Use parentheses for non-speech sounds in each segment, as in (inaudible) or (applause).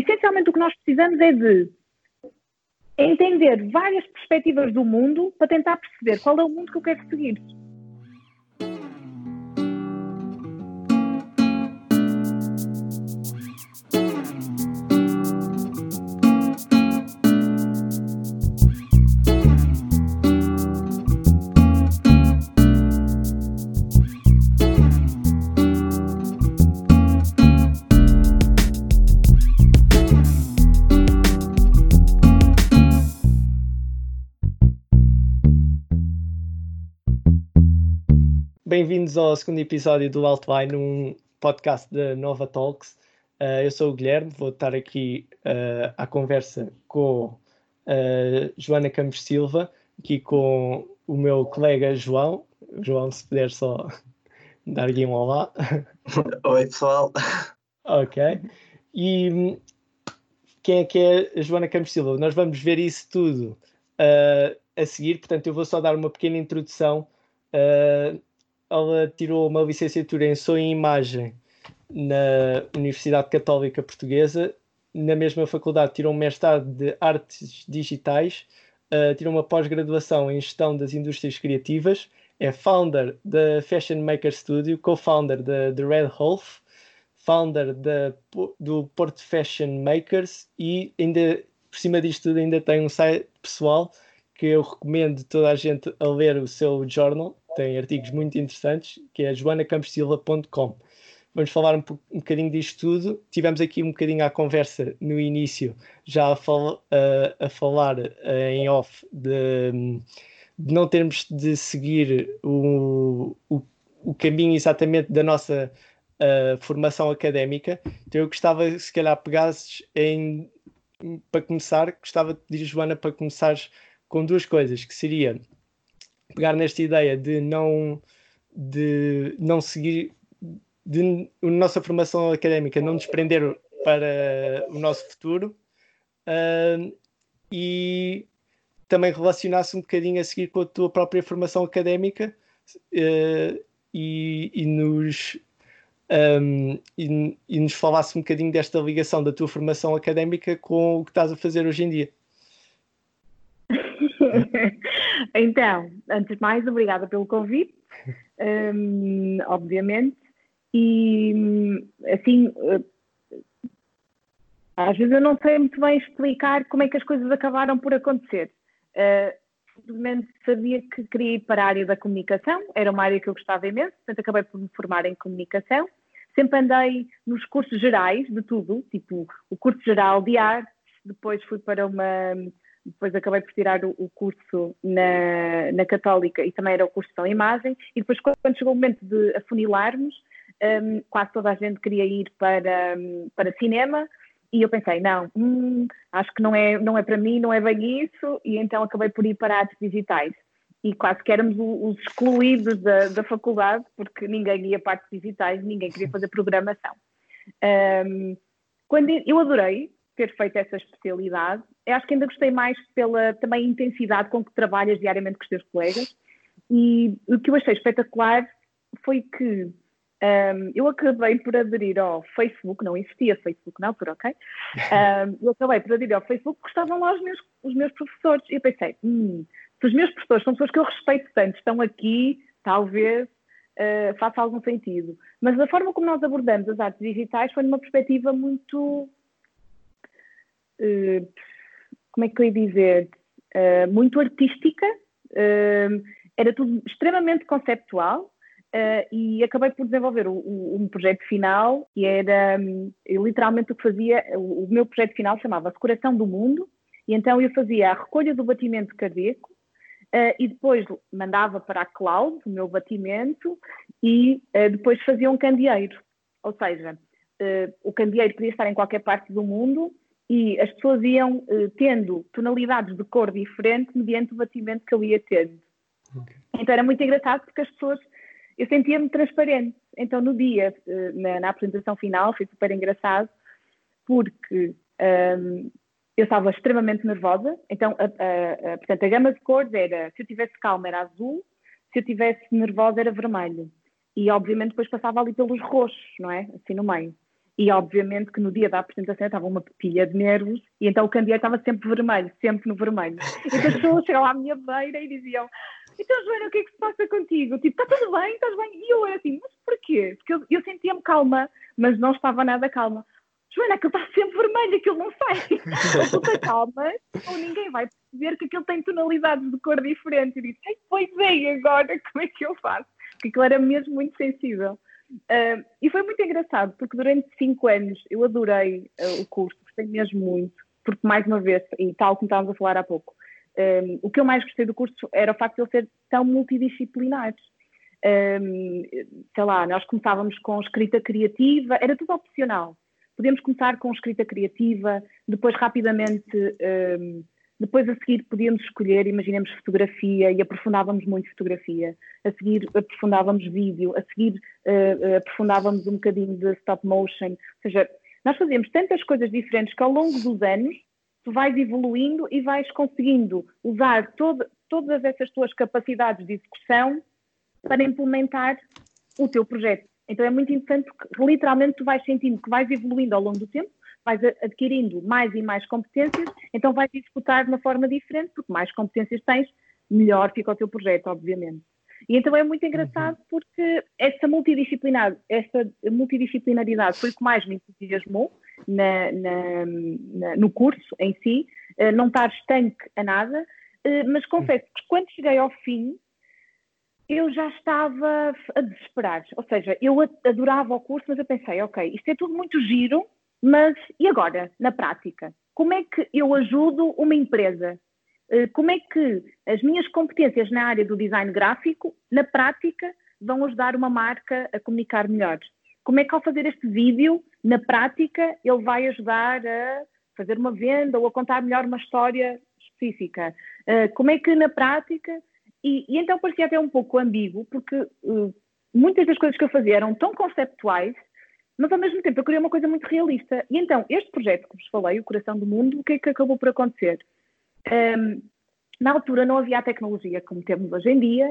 essencialmente o que nós precisamos é de entender várias perspectivas do mundo para tentar perceber qual é o mundo que eu quero seguir. Bem-vindos ao segundo episódio do Altline, um podcast da Nova Talks. Uh, eu sou o Guilherme, vou estar aqui uh, à conversa com uh, Joana Campos Silva, aqui com o meu colega João. João, se puder só (laughs) dar aqui um olá. (laughs) Oi, pessoal. Ok. E quem é que é a Joana Campos Silva? Nós vamos ver isso tudo a seguir, portanto, eu vou só dar uma pequena introdução. Uh, ela tirou uma licenciatura em Som e Imagem na Universidade Católica Portuguesa. Na mesma faculdade tirou um mestrado de Artes Digitais, uh, tirou uma pós-graduação em Gestão das Indústrias Criativas, é founder da Fashion Maker Studio, co-founder da The Red Wolf, founder da, do Porto Fashion Makers e ainda, por cima disto tudo, ainda tem um site pessoal que eu recomendo toda a gente a ler o seu journal, tem artigos muito interessantes, que é joanacampossilva.com. Vamos falar um, um bocadinho disto tudo. Tivemos aqui um bocadinho à conversa no início, já a, fal a, a falar uh, em off de, de, não termos de seguir o, o, o caminho exatamente da nossa uh, formação académica. Então eu gostava, se calhar, pegasses em para começar, gostava de pedir, Joana, para começares com duas coisas, que seria pegar nesta ideia de não, de não seguir, de a nossa formação académica não desprender para o nosso futuro uh, e também relacionar-se um bocadinho a seguir com a tua própria formação académica uh, e, e, nos um, e, e, nos falasse um bocadinho desta ligação da tua formação académica com o que estás a fazer hoje em dia. (laughs) então, antes de mais, obrigada pelo convite, (laughs) um, obviamente. E assim, eh, às vezes eu não sei muito bem explicar como é que as coisas acabaram por acontecer. Uh, simplesmente sabia que queria ir para a área da comunicação, era uma área que eu gostava imenso, portanto acabei por me formar em comunicação. Sempre andei nos cursos gerais de tudo, tipo o curso geral de artes, depois fui para uma depois acabei por tirar o, curso na, na Católica e também era o curso de imagem, e depois quando chegou o momento de afunilarmos, um, quase toda a gente queria ir para, um, para cinema, e eu pensei, não, hum, acho que não é, não é para mim, não é bem isso, e então acabei por ir para artes digitais. E quase que éramos os excluídos da, da faculdade, porque ninguém ia para artes digitais, ninguém queria fazer programação. Um, quando eu adorei, ter feito essa especialidade. Eu acho que ainda gostei mais pela também intensidade com que trabalhas diariamente com os teus colegas. E o que eu achei espetacular foi que um, eu acabei por aderir ao Facebook, não existia Facebook na altura, ok? (laughs) Um, eu acabei por aderir ao Facebook porque estavam lá os meus, os meus professores. E eu pensei, hum, se os meus professores são pessoas que eu respeito tanto, estão aqui, talvez uh, faça algum sentido. Mas a forma como nós abordamos as artes digitais foi numa perspectiva muito como é que eu ia dizer, uh, muito artística, uh, era tudo extremamente conceptual e acabei por desenvolver um projeto final que era um, literalmente o que fazia, o, meu projeto final chamava-se Coração do Mundo, e então eu fazia a recolha do batimento cardíaco e depois mandava para a cloud o meu batimento e depois fazia um candeeiro. Ou seja, o candeeiro podia estar em qualquer parte do mundo e as pessoas iam uh, tendo tonalidades de cor diferentes mediante o batimento que eu ia tendo. Okay. Então era muito engraçado porque as pessoas, eu sentia-me transparente. Então no dia, uh, na, na, apresentação final, foi super engraçado porque um, ehm, eu estava extremamente nervosa. Então, a, a, a, portanto, a gama de cores era, se eu tivesse calma era azul, se eu tivesse nervosa era vermelho. E obviamente depois passava ali pelos roxos, não é? Assim no meio. E obviamente que no dia da apresentação estava uma pilha de nervos e então o candeeiro estava sempre vermelho, sempre no vermelho. Então as pessoas chegavam à minha beira e diziam: Então, Joana, o que é que se passa contigo? Tipo, está tudo bem, estás bem? E eu era assim: Mas porquê? Porque eu, eu sentia-me calma, mas não estava nada calma. Joana, aquilo está sempre vermelho, aquilo não sai. (laughs) ou tu calma, ou ninguém vai perceber que aquilo tem tonalidades de cor diferente. E Ai, pois é, agora como é que eu faço? Porque aquilo era mesmo muito sensível. Uh, e foi muito engraçado, porque durante cinco anos eu adorei uh, o curso, gostei mesmo muito, porque mais uma vez, e tal como estávamos a falar há pouco, um, o que eu mais gostei do curso era o facto de ele ser tão multidisciplinar. Um, sei lá, nós começávamos com escrita criativa, era tudo opcional. Podemos começar com escrita criativa, depois rapidamente um, depois, a seguir, podíamos escolher, imaginemos fotografia e aprofundávamos muito fotografia. A seguir, aprofundávamos vídeo. A seguir, uh, aprofundávamos um bocadinho de stop motion. Ou seja, nós fazíamos tantas coisas diferentes que ao longo dos anos tu vais evoluindo e vais conseguindo usar todo, todas essas tuas capacidades de execução para implementar o teu projeto. Então é muito interessante porque literalmente tu vais sentindo que vais evoluindo ao longo do tempo vais adquirindo mais e mais competências, então vais executar de uma forma diferente, porque mais competências tens, melhor fica o teu projeto, obviamente. E então é muito engraçado uhum. porque essa multidisciplinar, essa multidisciplinaridade foi o que mais me entusiasmou na, na, na, no curso em si, uh, não estar estanque a nada, uh, mas confesso que quando cheguei ao fim, eu já estava a desesperar. Ou seja, eu adorava o curso, mas eu pensei, ok, isto é tudo muito giro, mas e agora, na prática? Como é que eu ajudo uma empresa? Eh, como é que as minhas competências na área do design gráfico, na prática, vão ajudar uma marca a comunicar melhor? Como é que ao fazer este vídeo, na prática, ele vai ajudar a fazer uma venda ou a contar melhor uma história específica? Eh, como é que na prática. E, e então parecia até um pouco ambíguo, porque uh, muitas das coisas que eu fazia eram tão conceptuais mas ao mesmo tempo eu queria uma coisa muito realista. E então, este projeto que vos falei, o Coração do Mundo, o que é que acabou por acontecer? Um, na altura não havia a tecnologia como temos hoje em dia,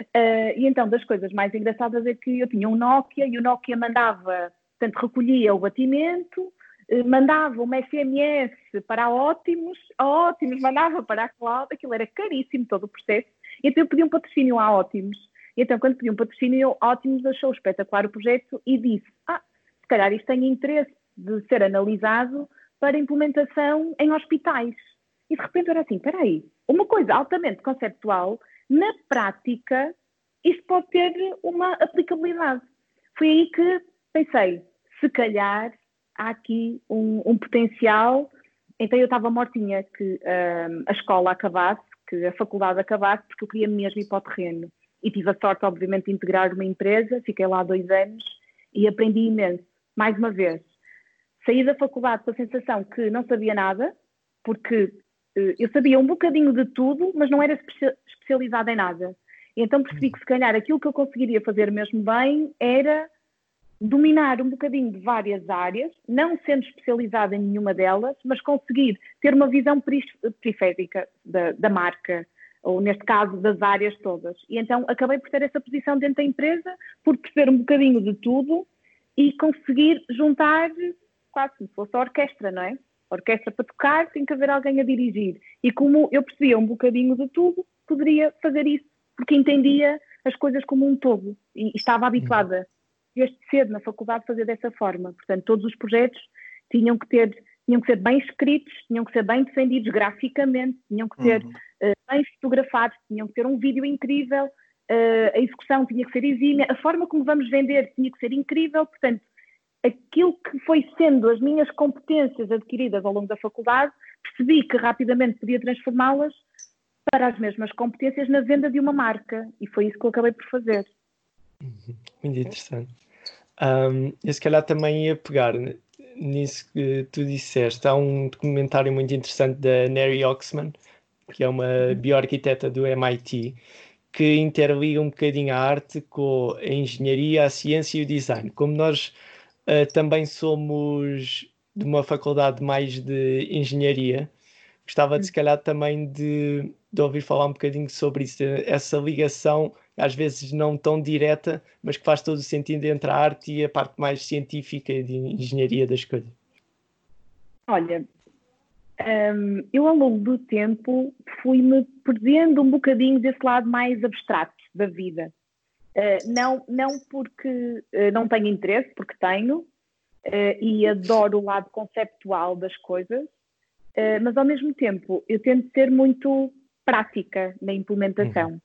uh, e então das coisas mais engraçadas é que eu tinha um Nokia e o Nokia mandava, portanto, recolhia o batimento, uh, mandava uma SMS para a Ótimos, a Ótimos mandava para a Cloud, aquilo era caríssimo todo o processo, e então eu pedi um patrocínio à Ótimos. E então, quando pedi um patrocínio, a Ótimos achou espetacular o projeto e disse: Ah, calhar isto tem interesse de ser analisado para implementação em hospitais. E de repente era assim, espera aí, uma coisa altamente conceptual, na prática, isto pode ter uma aplicabilidade. Foi aí que pensei, se calhar há aqui um, um potencial. Então eu estava mortinha que um, a escola acabasse, que a faculdade acabasse, porque eu queria mesmo ir para o terreno. E tive a sorte, obviamente, de integrar uma empresa, fiquei lá dois anos e aprendi imenso mais uma vez, saí da faculdade com a sensação que não sabia nada, porque uh, eu sabia um bocadinho de tudo, mas não era especializada em nada. E então percebi que se calhar aquilo que eu conseguiria fazer mesmo bem era dominar um bocadinho de várias áreas, não sendo especializada em nenhuma delas, mas conseguir ter uma visão periférica da, da marca, ou neste caso das áreas todas. E então acabei por ter essa posição dentro da empresa, por perceber um bocadinho de tudo e conseguir juntar quase como se fosse a orquestra, não é? A orquestra para tocar tem que haver alguém a dirigir. E como eu percebia um bocadinho de tudo, poderia fazer isso, porque entendia as coisas como um todo e estava habituada desde cedo na faculdade a fazer dessa forma. Portanto, todos os projetos tinham que ter tinham que ser bem escritos, tinham que ser bem defendidos graficamente, tinham que ser uhum. uh, bem fotografados, tinham que ter um vídeo incrível, a execução tinha que ser exímia, a forma como vamos vender tinha que ser incrível, portanto, aquilo que foi sendo as minhas competências adquiridas ao longo da faculdade, percebi que rapidamente podia transformá-las para as mesmas competências na venda de uma marca e foi isso que eu acabei por fazer. Uhum. Muito interessante. Um, eu se calhar também ia pegar nisso que tu disseste. Há um documentário muito interessante da Neri Oxman, que é uma uhum. bioarquiteta do MIT, que interliga um bocadinho a arte com a engenharia, a ciência e o design. Como nós uh, também somos de uma faculdade mais de engenharia, gostava de se calhar também de, de ouvir falar um bocadinho sobre isso, essa ligação às vezes não tão direta, mas que faz todo o sentido entre a arte e a parte mais científica de engenharia das coisas? Olha, um, eu ao longo do tempo fui-me perdendo um bocadinho desse lado mais abstrato da vida. Uh, não, não porque uh, não tenho interesse, porque tenho, uh, e adoro o lado conceptual das coisas, mas ao mesmo tempo eu tento ser muito prática na implementação. Uhum.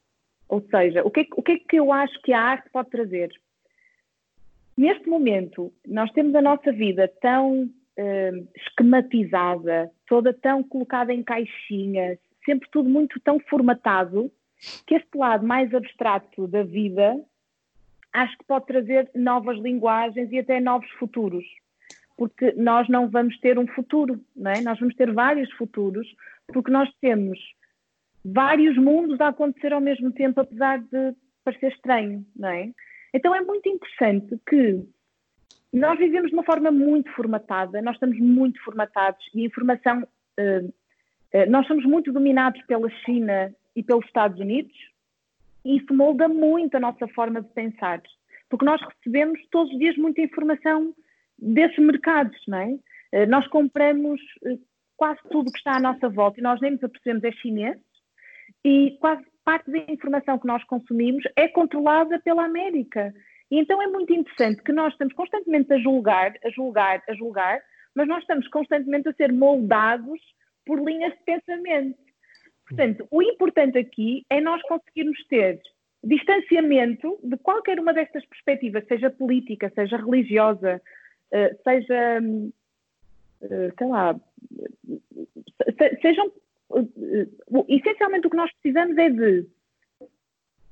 Ou seja, o que, é, o que é que eu acho que a arte pode trazer? Neste momento, nós temos a nossa vida tão uh, esquematizada, toda tão colocada em caixinhas, sempre tudo muito tão formatado, que este lado mais abstrato da vida acho que pode trazer novas linguagens e até novos futuros. Porque nós não vamos ter um futuro, não é? Nós vamos ter vários futuros, porque nós temos vários mundos a acontecer ao mesmo tempo, apesar de parecer estranho, não é? Então é muito interessante que nós vivemos de uma forma muito formatada, nós estamos muito formatados e a informação, uh, uh, nós somos muito dominados pela China e pelos Estados Unidos e isso molda muito a nossa forma de pensar, porque nós recebemos todos os dias muita informação desses mercados, não é? Uh, nós compramos quase tudo que está à nossa volta e nós nem nos apercebemos é chinês e quase parte da informação que nós consumimos é controlada pela América. E então é muito interessante que nós estamos constantemente a julgar, a julgar, a julgar, mas nós estamos constantemente a ser moldados por linhas de pensamento. Portanto, o importante aqui é nós conseguirmos ter distanciamento de qualquer uma destas perspectivas, seja política, seja religiosa, eh, seja, eh, sei lá, sejam essencialmente o que nós precisamos é de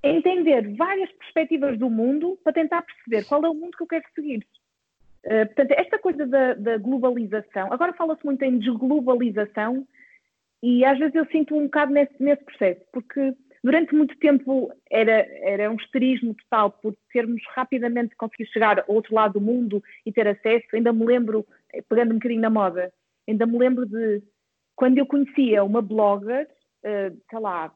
entender várias perspectivas do mundo para tentar perceber qual é o mundo que eu quero seguir. Uh, portanto, esta coisa da, da globalização, agora fala-se muito em desglobalização e às vezes eu sinto um bocado nesse, nesse processo, porque durante muito tempo era, era um esterismo total por termos rapidamente conseguido chegar ao outro lado do mundo e ter acesso. Ainda me lembro, pegando um bocadinho na moda, ainda me lembro de quando eu conhecia uma blogger, uh, sei lá,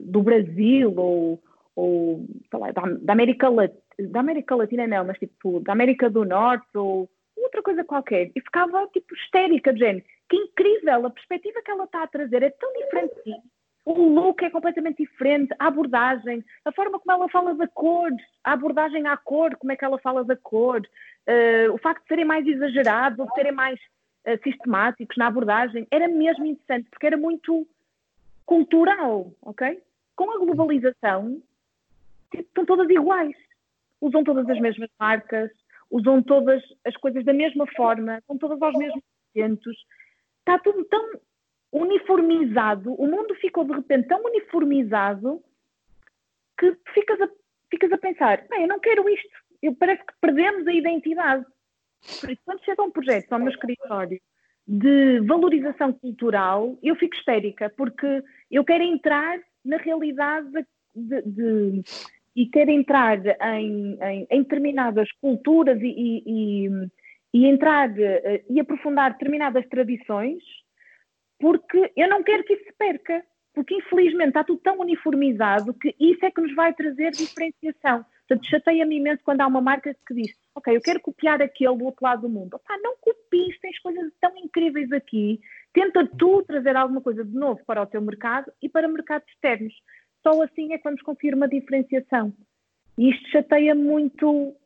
do Brasil ou, ou lá, da, da, América Latina, da América Latina não, mas tipo da América do Norte ou outra coisa qualquer, e ficava tipo histérica, gente. Que incrível, a perspectiva que ela está a trazer é tão diferente de. O look é completamente diferente, a abordagem, a forma como ela fala da cor, a abordagem à cor, como é que ela fala da cor, uh, o facto de serem mais exagerados ou de serem mais uh, sistemáticos na abordagem, era mesmo interessante, porque era muito cultural, ok? Com a globalização, tipo, estão todas iguais. Usam todas as mesmas marcas, usam todas as coisas da mesma forma, estão todas aos mesmos eventos. Está tudo tão uniformizado, o mundo ficou de repente tão uniformizado que ficas a, ficas a pensar, bem, eu não quero isto, eu, parece que perdemos a identidade. Por isso, quando chega um projeto ao meu escritório de valorização cultural, eu fico histérica, porque eu quero entrar na realidade de, de, e quero entrar em, em, em determinadas culturas e, e, e, e entrar eh, e aprofundar determinadas tradições, porque eu não quero que isso se perca, porque infelizmente está tudo tão uniformizado que isso é que nos vai trazer diferenciação. Portanto, chateia-me imenso quando há uma marca que diz ok, eu quero copiar aquele do outro lado do mundo. Opá, não copies, tens coisas tão incríveis aqui. Tenta tu trazer alguma coisa de novo para o teu mercado e para mercados externos. Só assim é que vamos conseguir uma diferenciação. E isto chateia muito.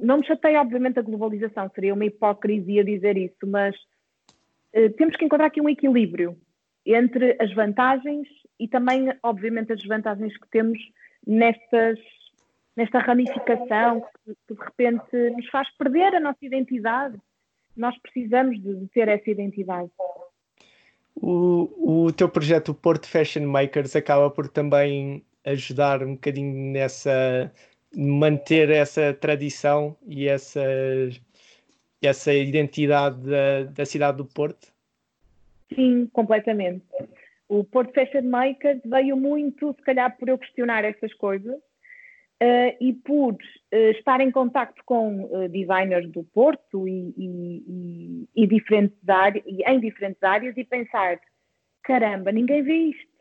Não me chateia, obviamente, a globalização, seria uma hipocrisia dizer isso, mas uh, temos que encontrar aqui um equilíbrio entre as vantagens e também, obviamente, as desvantagens que temos nestas nesta ramificação que, que, de repente nos faz perder a nossa identidade. Nós precisamos de, ter essa identidade. O, o teu projeto, Porto Fashion Makers, acaba por também ajudar um bocadinho nessa manter essa tradição e essa, essa identidade da, da cidade do Porto? Sim, completamente. O Porto Fashion Makers veio muito, se calhar, por eu questionar essas coisas Uh, e por uh, estar em contacto com uh, designers do Porto e, e, e, diferentes áreas, em diferentes áreas e pensar, caramba, ninguém vê isto.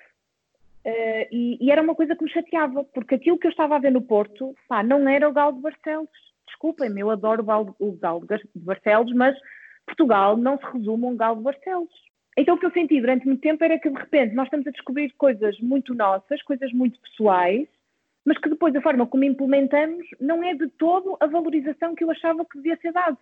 E, era uma coisa que me chateava, porque aquilo que eu estava a ver no Porto, pá, não era o Galo de Barcelos. Desculpem-me, eu adoro o Galo de Barcelos, mas Portugal não se resume a um Galo de Barcelos. Então o que eu senti durante muito tempo era que de repente nós estamos a descobrir coisas muito nossas, coisas muito pessoais, mas que depois a forma como implementamos não é de todo a valorização que eu achava que devia ser dado.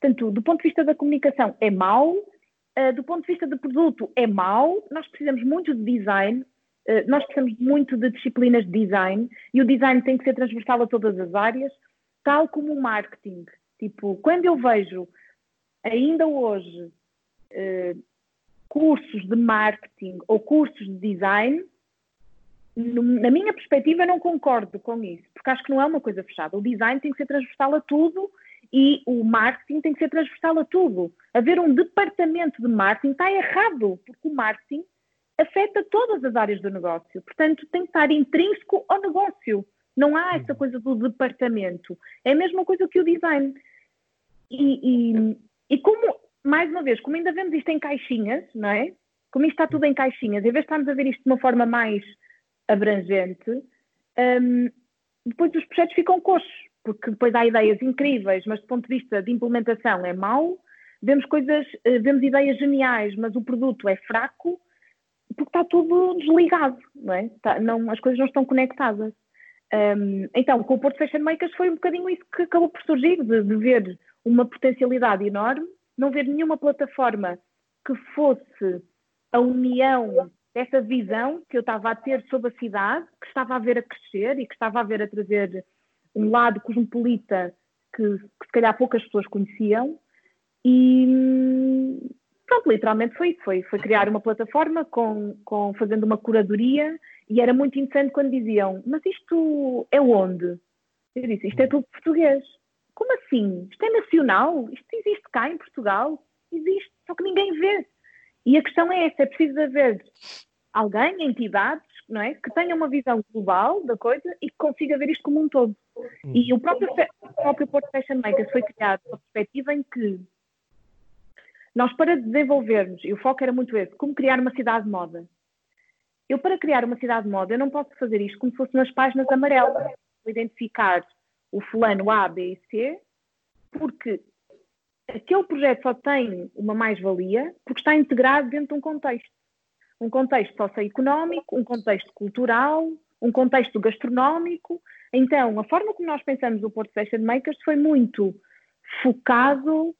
Portanto, do ponto de vista da comunicação é mau, uh, do ponto de vista do produto é mau, nós precisamos muito de design, uh, nós precisamos muito de disciplinas de design e o design tem que ser transversal a todas as áreas, tal como o marketing. Tipo, quando eu vejo ainda hoje uh, cursos de marketing ou cursos de design, na minha perspectiva, não concordo com isso, porque acho que não é uma coisa fechada. O design tem que ser transversal a tudo e o marketing tem que ser transversal a tudo. Haver um departamento de marketing está errado, porque o marketing afeta todas as áreas do negócio. Portanto, tem que estar intrínseco ao negócio. Não há essa coisa do departamento. É a mesma coisa que o design. E, e, e como, mais uma vez, como ainda vemos isto em caixinhas, não é? Como isto está tudo em caixinhas, em vez de estarmos a ver isto de uma forma mais abrangente, um, depois os projetos ficam coxos, porque depois há ideias incríveis, mas do ponto de vista de implementação é mau, vemos coisas, eh, vemos ideias geniais, mas o produto é fraco, porque está tudo desligado, não é? Está, não, as coisas não estão conectadas. Um, então, com o Porto Fashion Makers foi um bocadinho isso que acabou por surgir, de, de ver uma potencialidade enorme, não ver nenhuma plataforma que fosse a união dessa visão que eu estava a ter sobre a cidade, que estava a ver a crescer e que estava a ver a trazer um lado cosmopolita que, que se calhar poucas pessoas conheciam. E pronto, literalmente foi isso. Foi, foi criar uma plataforma com, com, fazendo uma curadoria e era muito interessante quando diziam, mas isto é onde? Eu disse, isto é tudo português. Como assim? Isto é nacional? Isto existe cá em Portugal? Existe, só que ninguém vê. E a questão é essa, é preciso haver alguém, entidades, não é, que tenha uma visão global da coisa e que consiga ver isto como um todo. E o próprio, o próprio Porto Fashion Makers foi criado com a perspectiva em que nós, para desenvolvermos, e o foco era muito esse, como criar uma cidade de moda. Eu, para criar uma cidade de moda, eu não posso fazer isto como se fosse nas páginas amarelas. Vou identificar o fulano A, B e C, porque aquele projeto só tem uma mais-valia porque está integrado dentro de um contexto. Um contexto socioeconómico, um contexto cultural, um contexto gastronómico. Então, a forma como nós pensamos o Porto Fashion Makers foi muito focado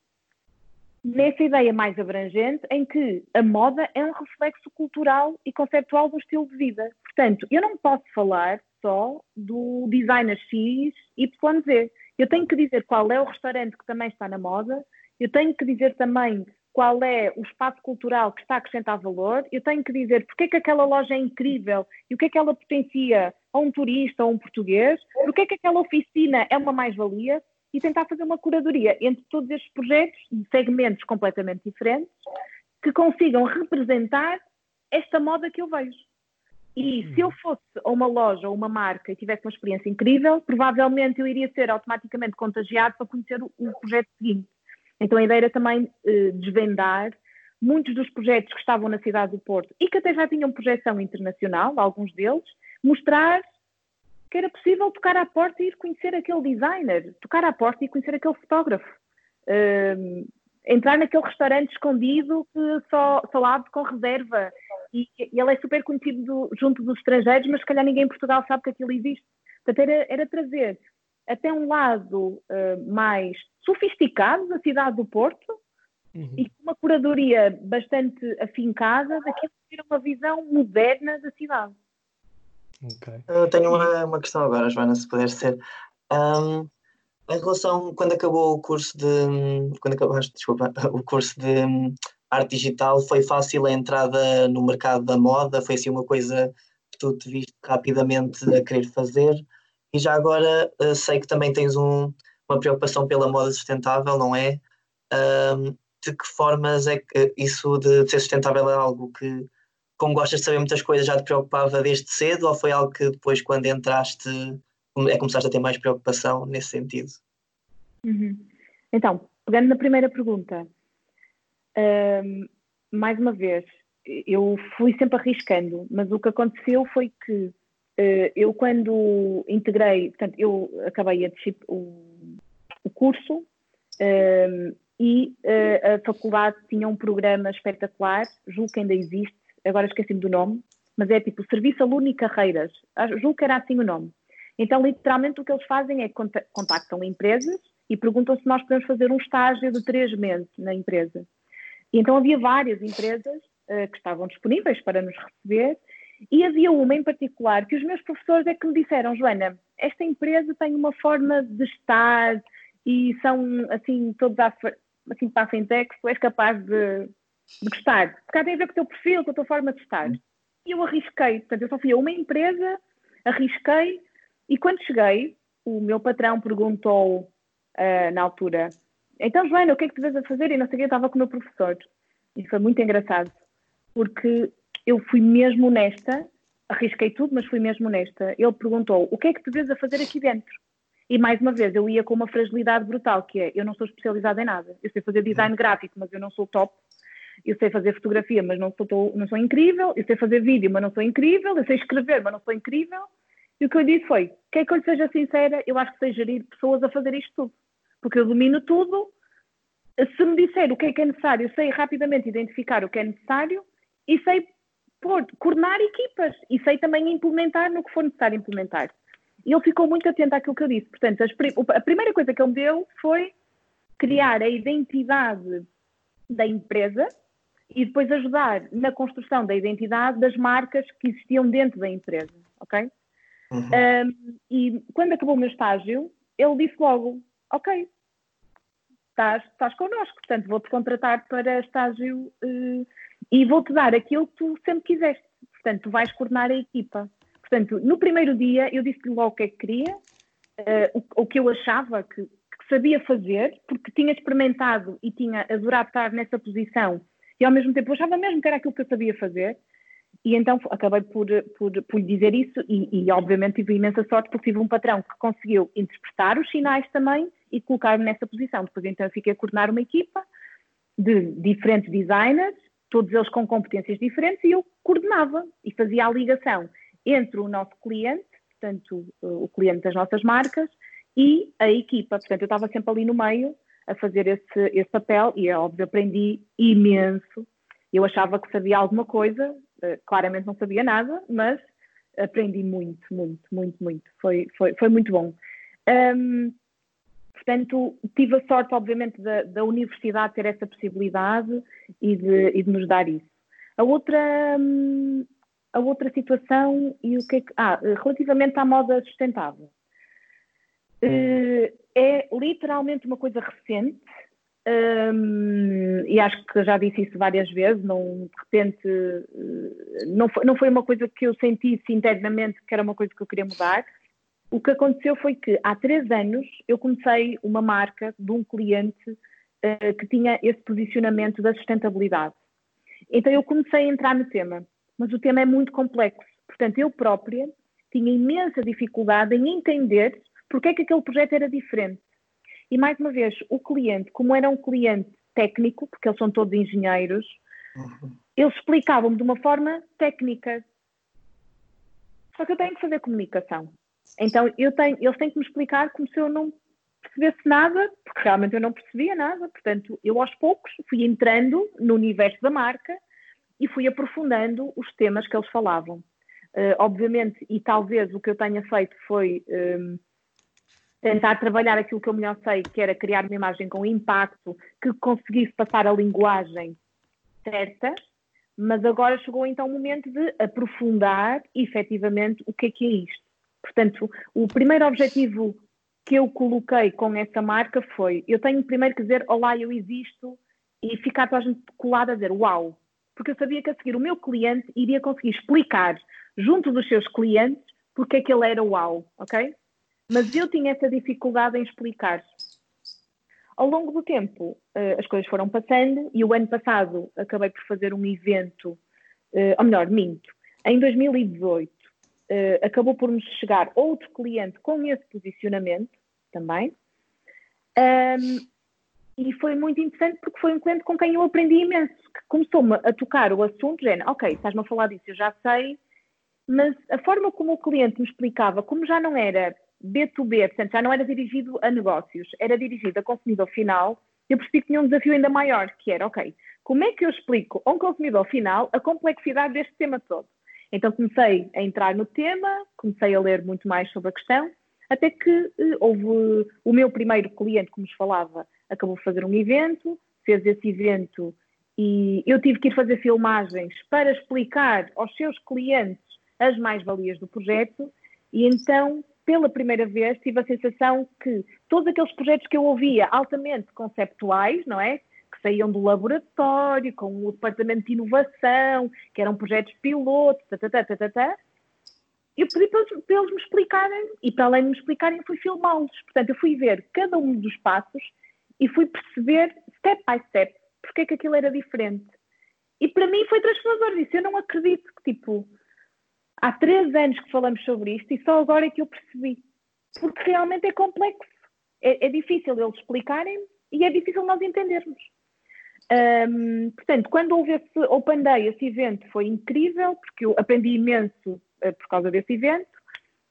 nessa ideia mais abrangente em que a moda é um reflexo cultural e conceptual do estilo de vida. Portanto, eu não posso falar só do designer X, Y, Z. Eu tenho que dizer qual é o restaurante que também está na moda, eu tenho que dizer também qual é o espaço cultural que está a acrescentar valor, eu tenho que dizer porque é que aquela loja é incrível e o que é que ela potencia a um turista ou um português, porque é que aquela oficina é uma mais-valia e tentar fazer uma curadoria entre todos estes projetos de segmentos completamente diferentes que consigam representar esta moda que eu vejo. E se eu fosse a uma loja ou uma marca e tivesse uma experiência incrível, provavelmente eu iria ser automaticamente contagiado para conhecer o projeto seguinte. Então a ideia era também eh, desvendar muitos dos projetos que estavam na cidade do Porto e que até já tinham projeção internacional, alguns deles, mostrar que era possível tocar à porta e ir conhecer aquele designer, tocar à porta e conhecer aquele fotógrafo. Uh, entrar naquele restaurante escondido que só, só abre com reserva e, e ele é super conhecido do, junto dos estrangeiros, mas se calhar ninguém em Portugal sabe que aquilo existe. Portanto, era, era trazer até um lado uh, mais sofisticado da cidade do Porto uhum. e com uma curadoria bastante afincada daquilo que era uma visão moderna da cidade. Okay. Eu tenho uma, uma questão agora, Joana, se puder ser. Um, em relação, quando acabou o curso de. Quando acabaste, desculpa, (laughs) o curso de arte digital, foi fácil a entrada no mercado da moda? Foi assim uma coisa que tu te viste rapidamente a querer fazer? E já agora uh, sei que também tens um, uma preocupação pela moda sustentável, não é? De que formas é que isso de ser sustentável é algo que, como gostas de saber muitas coisas, já te preocupava desde cedo ou foi algo que depois, quando entraste, é começaste a ter mais preocupação nesse sentido? Uhum. Então, pegando na primeira pergunta, mais uma vez, eu fui sempre arriscando, mas o que aconteceu foi que eu quando integrei, portanto, eu acabei o, o curso uh, e uh, a faculdade tinha um programa espetacular, julgo que ainda existe, agora esqueci-me do nome, mas é tipo Serviço Aluno e Carreiras, julgo que era assim o nome. Então, literalmente, o que eles fazem é contactam empresas e perguntam se nós podemos fazer um estágio de três meses na empresa. E então havia várias empresas uh, que estavam disponíveis para nos receber e havia uma em particular que os meus professores é que me disseram, Joana, esta empresa tem uma forma de estar e são assim todos assim para a fintech, tu és capaz de, de gostar. Porque tem a ver com o teu perfil, com a tua forma de estar. E eu arrisquei, portanto, eu só fui a uma empresa, arrisquei, e quando cheguei, o meu patrão perguntou uh, na altura, então Joana, o que é que tu vês a fazer? E não sei o que, eu estava com o meu professor. E foi muito engraçado, porque eu fui mesmo honesta, arrisquei tudo, mas fui mesmo honesta. Ele perguntou, o que é que tu vês a fazer aqui dentro? E mais uma vez, eu ia com uma fragilidade brutal, que é, eu não sou especializada em nada. Eu sei fazer design uhum. gráfico, mas eu não sou top. Eu sei fazer fotografia, mas não sou, não sou incrível. Eu sei fazer vídeo, mas não sou incrível. Eu sei escrever, mas não sou incrível. E o que eu disse foi, quer que eu lhe seja sincera, eu acho que sei gerir pessoas a fazer isto tudo. Porque eu domino tudo. Se me disser o que é que é necessário, eu sei rapidamente identificar o que é necessário e sei pôr, coordenar equipas. E sei também implementar no que for necessário implementar. E ele ficou muito atento àquilo que eu disse. Portanto, a primeira coisa que ele me deu foi criar a identidade da empresa e depois ajudar na construção da identidade das marcas que existiam dentro da empresa, ok? Uhum. Um, e quando acabou o meu estágio, ele disse logo, ok, estás, estás connosco, portanto vou-te contratar para estágio uh, e vou-te dar aquilo que tu sempre quiseste. Portanto, tu vais coordenar a equipa. Portanto, no primeiro dia eu disse-lhe logo o que é que queria, uh, o, o, que eu achava que, que, sabia fazer, porque tinha experimentado e tinha adorado estar nessa posição e ao mesmo tempo eu achava mesmo que era aquilo que eu sabia fazer. E então acabei por, por, por lhe dizer isso e, e, obviamente tive imensa sorte porque tive um patrão que conseguiu interpretar os sinais também e colocar-me nessa posição. Depois então eu fiquei a coordenar uma equipa de diferentes designers, todos eles com competências diferentes e eu coordenava e fazia a ligação entre o nosso cliente, portanto, o cliente das nossas marcas, e a equipa. Portanto, eu estava sempre ali no meio a fazer esse, esse papel e, é óbvio, aprendi imenso. Eu achava que sabia alguma coisa, eh, claramente não sabia nada, mas aprendi muito, muito, muito, muito. Foi, foi, foi muito bom. Um, portanto, tive a sorte, obviamente, da, da universidade ter essa possibilidade e de, e de nos dar isso. A outra, hum, a outra situação e o que é que. Ah, relativamente à moda sustentável. Uh, é literalmente uma coisa recente um, e acho que já disse isso várias vezes. Não, de repente, eh, não foi, não foi uma coisa que eu sentisse internamente que era uma coisa que eu queria mudar. O que aconteceu foi que há três anos eu comecei uma marca de um cliente uh, que tinha esse posicionamento da sustentabilidade. Então eu comecei a entrar no tema mas o tema é muito complexo. Portanto, eu própria tinha imensa dificuldade em entender porque é que aquele projeto era diferente. E mais uma vez, o cliente, como era um cliente técnico, porque eles são todos engenheiros, uhum. eles explicavam-me de uma forma técnica. Só que eu tenho que fazer comunicação. Então, eu tenho, eles têm que me explicar como se eu não percebesse nada, porque realmente eu não percebia nada. Portanto, eu aos poucos fui entrando no universo da marca e fui aprofundando os temas que eles falavam. Uh, obviamente, e talvez o que eu tenha feito foi um, ehm, tentar trabalhar aquilo que eu melhor sei, que era criar uma imagem com impacto, que conseguisse passar a linguagem certa, mas agora chegou então o momento de aprofundar efetivamente o que é que é isto. Portanto, o primeiro objetivo que eu coloquei com essa marca foi: eu tenho primeiro que dizer, olá, eu existo, e ficar toda a gente colada a dizer, uau, porque eu sabia que a seguir o meu cliente iria conseguir explicar junto dos seus clientes porque é que ele era uau, ok? Mas eu tinha essa dificuldade em explicar. Ao longo do tempo, uh, as coisas foram passando e o ano passado acabei por fazer um evento, uh, ou melhor, minto, em 2018 uh, eh, acabou por nos chegar outro cliente com esse posicionamento também. Um, e foi muito interessante porque foi um cliente com quem eu aprendi imenso, que começou começou-me a tocar o assunto, género, ok, estás-me a falar disso, eu já sei, mas a forma como o cliente me explicava, como já não era B2B, portanto, já não era dirigido a negócios, era dirigido a consumidor final, eu percebi que tinha um desafio ainda maior, que era, ok, como é que eu explico a um consumidor final a complexidade deste tema todo? Então comecei a entrar no tema, comecei a ler muito mais sobre a questão, até que eh, houve o meu primeiro cliente, como vos falava, acabou de fazer um evento, fez esse evento e eu tive que ir fazer filmagens para explicar aos seus clientes as mais-valias do projeto e então pela primeira vez tive a sensação que todos aqueles projetos que eu ouvia altamente conceptuais, não é? Saíam do laboratório, com o departamento de inovação, que eram projetos pilotos, tá, tá, tá, tá, eu pedi para eles, para eles me explicarem e para além de me explicarem fui filmá-los. Portanto, eu fui ver cada um dos passos e fui perceber, step by step, porque é que aquilo era diferente. E para mim foi transformador. Disse, eu não acredito que, tipo, há três anos que falamos sobre isto e só agora é que eu percebi. Porque realmente é complexo. É, é difícil eles explicarem e é difícil nós entendermos. Um, portanto, quando houve esse Open Day, esse evento foi incrível, porque eu aprendi imenso uh, por causa desse evento.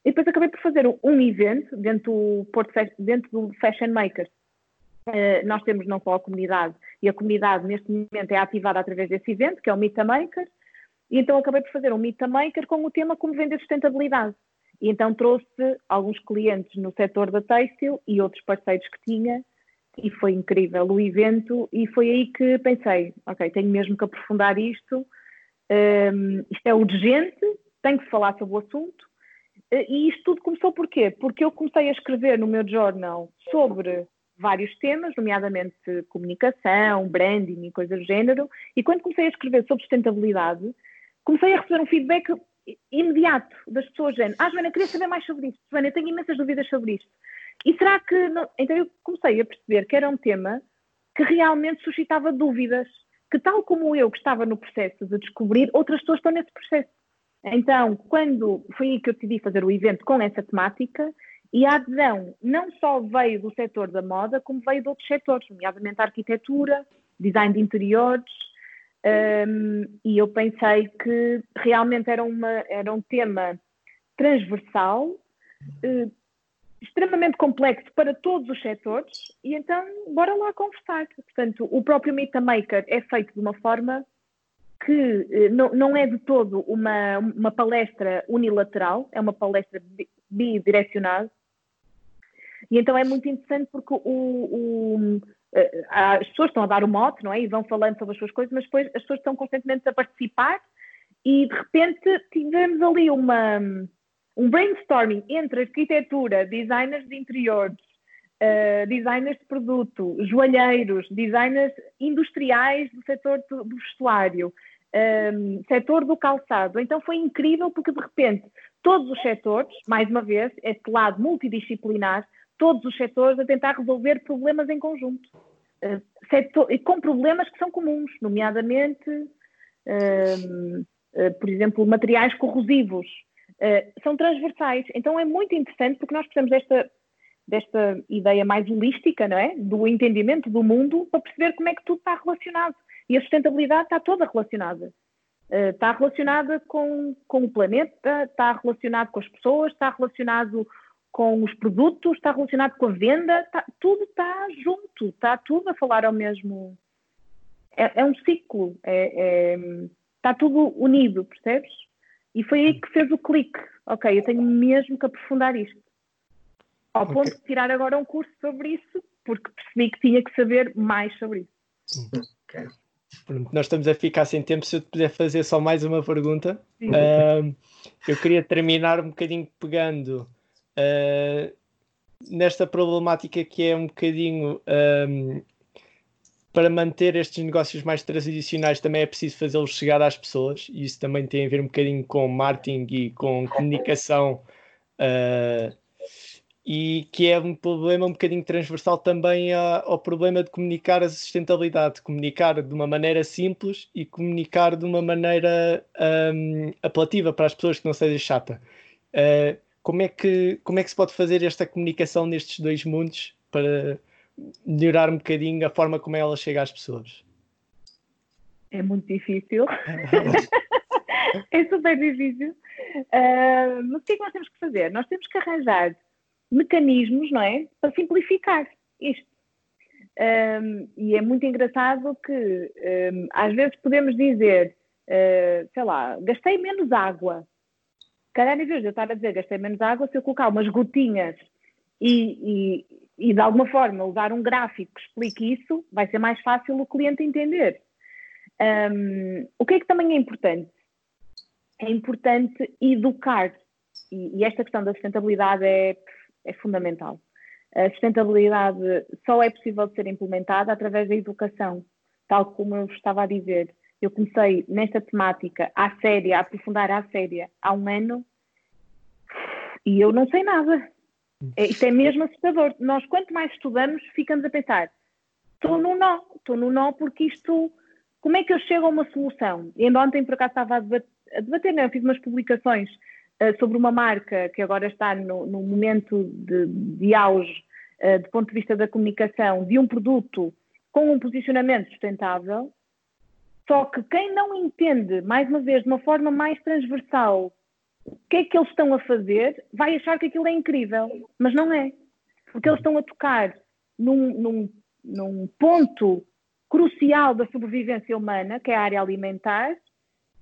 E depois acabei por fazer um evento dentro do, Porto, dentro do Fashion Makers. Uh, nós temos não só a comunidade, e a comunidade neste momento é ativada através desse evento, que é o Meet Maker, e então acabei por fazer um Meet Maker com o tema como vender sustentabilidade. E então trouxe alguns clientes no setor da têxtil e outros parceiros que tinha, e foi incrível o evento, e foi aí que pensei, ok, tenho mesmo que aprofundar isto, um, isto é urgente, tenho que falar sobre o assunto, e isto tudo começou por quê? Porque eu comecei a escrever no meu jornal sobre vários temas, nomeadamente comunicação, branding e coisas do género, e quando comecei a escrever sobre sustentabilidade, comecei a receber um feedback imediato das pessoas, dizendo, ah, Joana, queria saber mais sobre isto, Joana, tenho imensas dúvidas sobre isto. E será que. Não... Então eu comecei a perceber que era um tema que realmente suscitava dúvidas, que tal como eu que estava no processo de descobrir, outras pessoas estão nesse processo. Então, quando foi aí que eu decidi fazer o evento com essa temática, e a adesão não só veio do setor da moda, como veio de outros setores, nomeadamente a arquitetura, design de interiores, um, e eu pensei que realmente era, uma, era um tema transversal, uh, extremamente complexo para todos os setores, e então bora lá conversar. Portanto, o próprio Meet Maker é feito de uma forma que uh, não, não é de todo uma, uma palestra unilateral, é uma palestra bidirecional, e então é muito interessante porque o, o, eh, as pessoas estão a dar o mote, não é? E vão falando sobre as suas coisas, mas depois as pessoas estão constantemente a participar e de repente tivemos ali uma, um brainstorming entre arquitetura, designers de interiores, uh, designers de produto, joalheiros, designers industriais do setor do vestuário, um, ehm, setor do calçado. Então foi incrível porque de repente todos os setores, mais uma vez, este lado multidisciplinar, todos os setores a tentar resolver problemas em conjunto. Uh, setor, com problemas que são comuns, nomeadamente, uh, uh, por exemplo, materiais corrosivos. São transversais. Então é muito interessante porque nós precisamos desta, desta ideia mais holística, não é? Do entendimento do mundo para perceber como é que tudo está relacionado. E a sustentabilidade está toda relacionada. está relacionada com, com o planeta, está relacionado com as pessoas, está relacionado com os produtos, está relacionado com a venda, está, tudo está junto, está tudo a falar ao mesmo. É, é um ciclo, é, é, está tudo unido, percebes? E foi aí que fez o clique. Ok, eu tenho mesmo que aprofundar isto. Ao okay. ponto de tirar agora um curso sobre isso, porque percebi que tinha que saber mais sobre isso. Okay. nós estamos a ficar sem tempo. Se eu te puder fazer só mais uma pergunta, uh, eu queria terminar um bocadinho pegando uh, nesta problemática que é um bocadinho um, para manter estes negócios mais tradicionais também é preciso fazê-los chegar às pessoas e isso também tem a ver um bocadinho com marketing e com comunicação uh, e que é um problema um bocadinho transversal também ao problema de comunicar a sustentabilidade, comunicar de uma maneira simples e comunicar de uma maneira um, apelativa para as pessoas que não seja chata. Uh, como é que, como é que se pode fazer esta comunicação nestes dois mundos para melhorar um bocadinho a forma como ela chega às pessoas? é muito difícil. (laughs) é super difícil. Uh, mas o que é que nós temos que fazer? Nós temos que arranjar mecanismos, não é? Para simplificar isto. Um, e é muito engraçado que um, às vezes podemos dizer, uh, sei lá, gastei menos água. Calhar em vez de eu estar a dizer gastei menos água, se eu colocar umas gotinhas e, e, e de alguma forma usar um gráfico que explique isso, vai ser mais fácil o cliente entender. Um, o que é que também é importante? É importante educar. E, e esta questão da sustentabilidade é, é fundamental. A sustentabilidade só é possível ser implementada através da educação, tal como eu estava a dizer. Eu comecei nesta temática à séria, a aprofundar à séria, há um ano, e eu não sei nada. É, isto é mesmo assustador. Nós, quanto mais estudamos, ficamos a pensar: estou no nó, estou no nó porque isto. Como é que eu chego a uma solução? E ainda ontem, por acaso, estava a debater, a debater não, eu fiz umas publicações uh, sobre uma marca que agora está no, no momento de, de auge, uh, do ponto de vista da comunicação, de um produto com um posicionamento sustentável. Só que quem não entende, mais uma vez, de uma forma mais transversal, o que é que eles estão a fazer, vai achar que aquilo é incrível, mas não é. Porque eles estão a tocar num, num, num ponto crucial da sobrevivência humana, que é a área alimentar,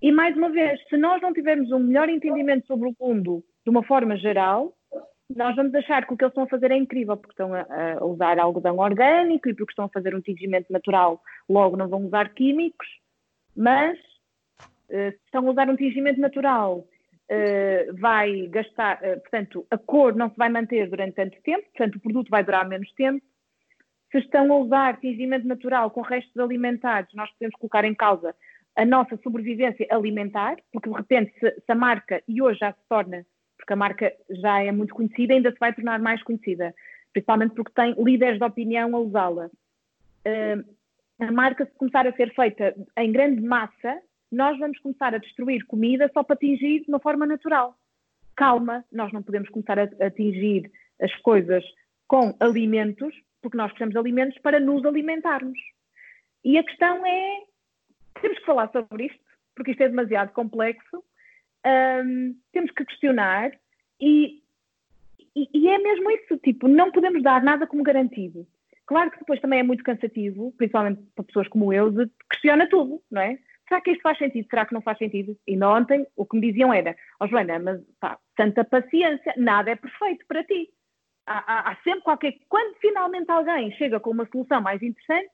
e mais uma vez, se nós não tivermos um melhor entendimento sobre o mundo de uma forma geral, nós vamos achar que o que eles estão a fazer é incrível, porque estão a, a usar algodão orgânico e porque estão a fazer um tingimento natural, logo não vão usar químicos, mas uh, estão a usar um tingimento natural uh, vai gastar, uh, portanto, a cor não se vai manter durante tanto tempo, portanto, o produto vai durar menos tempo. Se estão a usar tingimento natural com restos alimentares, nós podemos colocar em causa a nossa sobrevivência alimentar, porque de repente, se, se a marca, e hoje já se torna, porque a marca já é muito conhecida, ainda se vai tornar mais conhecida, principalmente porque tem líderes de opinião a usá-la. Uh, a marca, se começar a ser feita em grande massa, nós vamos começar a destruir comida só para atingir de uma forma natural. Calma, nós não podemos começar a atingir as coisas com alimentos, porque nós precisamos de alimentos para nos alimentarmos. E a questão é: temos que falar sobre isto, porque isto é demasiado complexo, um, temos que questionar e, e, e, é mesmo isso, tipo, não podemos dar nada como garantido. Claro que depois também é muito cansativo, principalmente para pessoas como eu, de questiona tudo, não é? Será que isto faz sentido? Será que não faz sentido? E ontem o que me diziam era, ó oh, Joana, mas pá, tanta paciência, nada é perfeito para ti. Há, há, há, sempre qualquer. Quando finalmente alguém chega com uma solução mais interessante,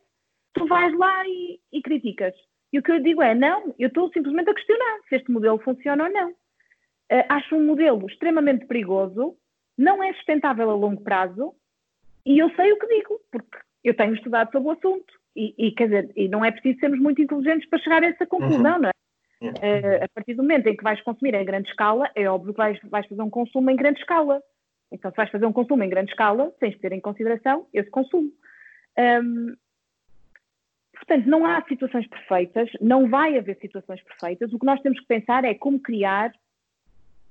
tu vais lá e, e criticas. E o que eu digo é, não, eu estou simplesmente a questionar se este modelo funciona ou não. Uh, acho um modelo extremamente perigoso, não é sustentável a longo prazo, e eu sei o que digo, porque eu tenho estudado sobre o assunto. E, e, dizer, e não é preciso sermos muito inteligentes para chegar a essa conclusão, uhum. não é? Uh, a partir do momento em que vais consumir em grande escala, é óbvio que vais, vais fazer um consumo em grande escala. Então, se vais fazer um consumo em grande escala, tens de ter em consideração esse consumo. Um, portanto, não há situações perfeitas, não vai haver situações perfeitas. O que nós temos que pensar é como criar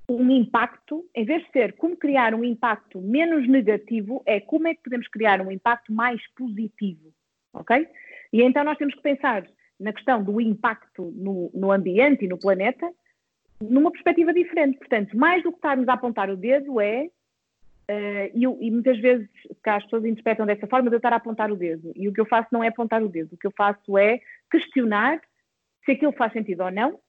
um impacto, em vez de ser como criar um impacto menos negativo, é como é que podemos criar um impacto mais positivo ok? E então nós temos que pensar na questão do impacto no, no ambiente e no planeta numa perspectiva diferente. Portanto, mais do que estarmos a apontar o dedo é, uh, e, e, muitas vezes cá as pessoas interpretam dessa forma de eu estar a apontar o dedo. E o que eu faço não é apontar o dedo, o que eu faço é questionar se aquilo faz sentido ou não,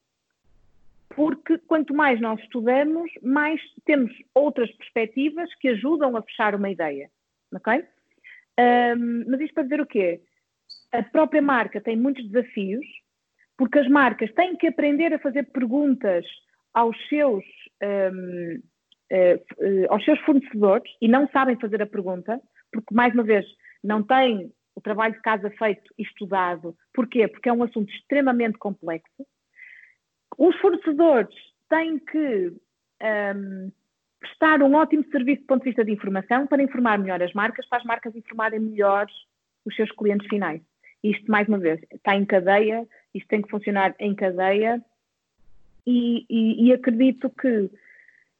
porque quanto mais nós estudamos, mais temos outras perspectivas que ajudam a fechar uma ideia, ok? Um, mas isto para dizer o quê? A própria marca tem muitos desafios, porque as marcas têm que aprender a fazer perguntas aos seus, um, uh, eh, aos seus fornecedores e não sabem fazer a pergunta, porque, mais uma vez, não têm o trabalho de casa feito e estudado. Porquê? Porque é um assunto extremamente complexo. Os fornecedores têm que um, prestar um ótimo serviço do ponto de vista de informação para informar melhor as marcas, para as marcas informarem melhor os seus clientes finais. Isto, mais uma vez, está em cadeia, isto tem que funcionar em cadeia e, e, e acredito que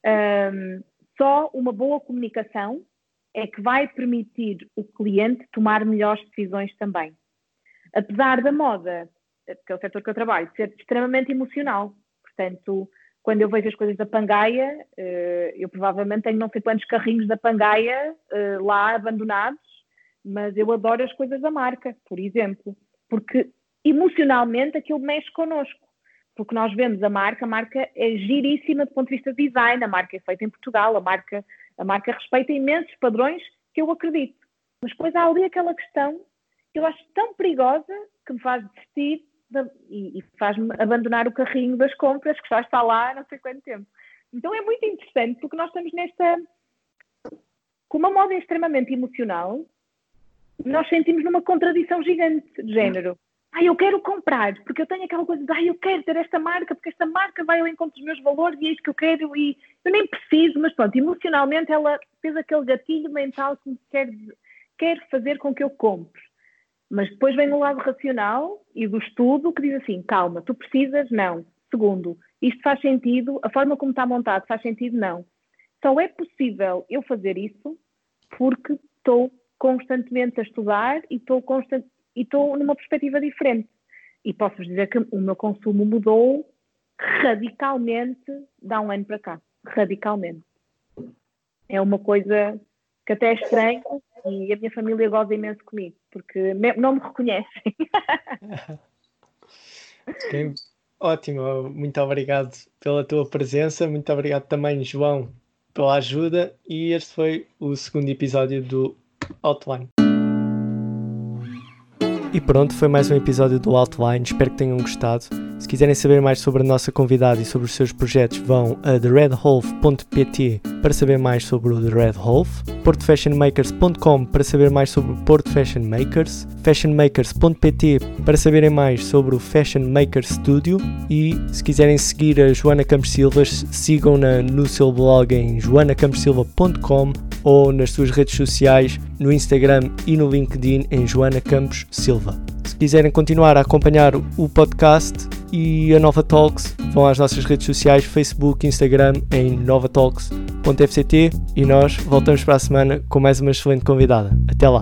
um, só uma boa comunicação é que vai permitir o cliente tomar melhores decisões também. Apesar da moda que é o setor que eu trabalho, ser extremamente emocional. Portanto, quando eu vejo as coisas da Pangaia, uh, eu provavelmente tenho não sei quantos carrinhos da Pangaia uh, lá abandonados, mas eu adoro as coisas da marca, por exemplo, porque emocionalmente aquilo mexe connosco. Porque nós vemos a marca, a marca é giríssima do ponto de vista de design, a marca é feita em Portugal, a marca, a marca respeita imensos padrões que eu acredito. Mas depois há ali aquela questão que eu acho tão perigosa que me faz desistir de, e, e faz-me abandonar o carrinho das compras que já está lá há não sei quanto tempo. Então é muito interessante porque nós estamos nesta. Com uma moda extremamente emocional, nós sentimos numa contradição gigante de género. Ah, eu quero comprar, porque eu tenho aquela coisa de, ah, eu quero ter esta marca, porque esta marca vai ao encontro dos meus valores e é isso que eu quero e eu nem preciso, mas pronto, emocionalmente ela fez aquele gatilho mental que me quer, quer fazer com que eu compre. Mas depois vem o lado racional e do estudo que diz assim: calma, tu precisas? Não. Segundo, isto faz sentido? A forma como está montado faz sentido? Não. Só é possível eu fazer isso porque estou constantemente a estudar e estou constant... e estou numa perspectiva diferente. E posso-vos dizer que o meu consumo mudou radicalmente de há um ano para cá. Radicalmente. É uma coisa que até é estranho e a minha família goza imenso comigo, porque não me reconhecem. (laughs) Ótimo, muito obrigado pela tua presença, muito obrigado também, João, pela ajuda. E este foi o segundo episódio do Outline. E pronto, foi mais um episódio do Outline. Espero que tenham gostado. Se quiserem saber mais sobre a nossa convidada e sobre os seus projetos, vão a theredwolf.pt para saber mais sobre o The Red Wolf, portofashionmakers.com para saber mais sobre o Porto Fashion Makers, fashionmakers.pt para saberem mais sobre o Fashion Maker Studio e se quiserem seguir a Joana Campos Silva, sigam-na no seu blog em joanacamposilva.com ou nas suas redes sociais, no Instagram e no LinkedIn em Joana Campos Silva. Se quiserem continuar a acompanhar o podcast e a Nova Talks. Vão às nossas redes sociais, Facebook, Instagram, em novatalks.fct e nós voltamos para a semana com mais uma excelente convidada. Até lá!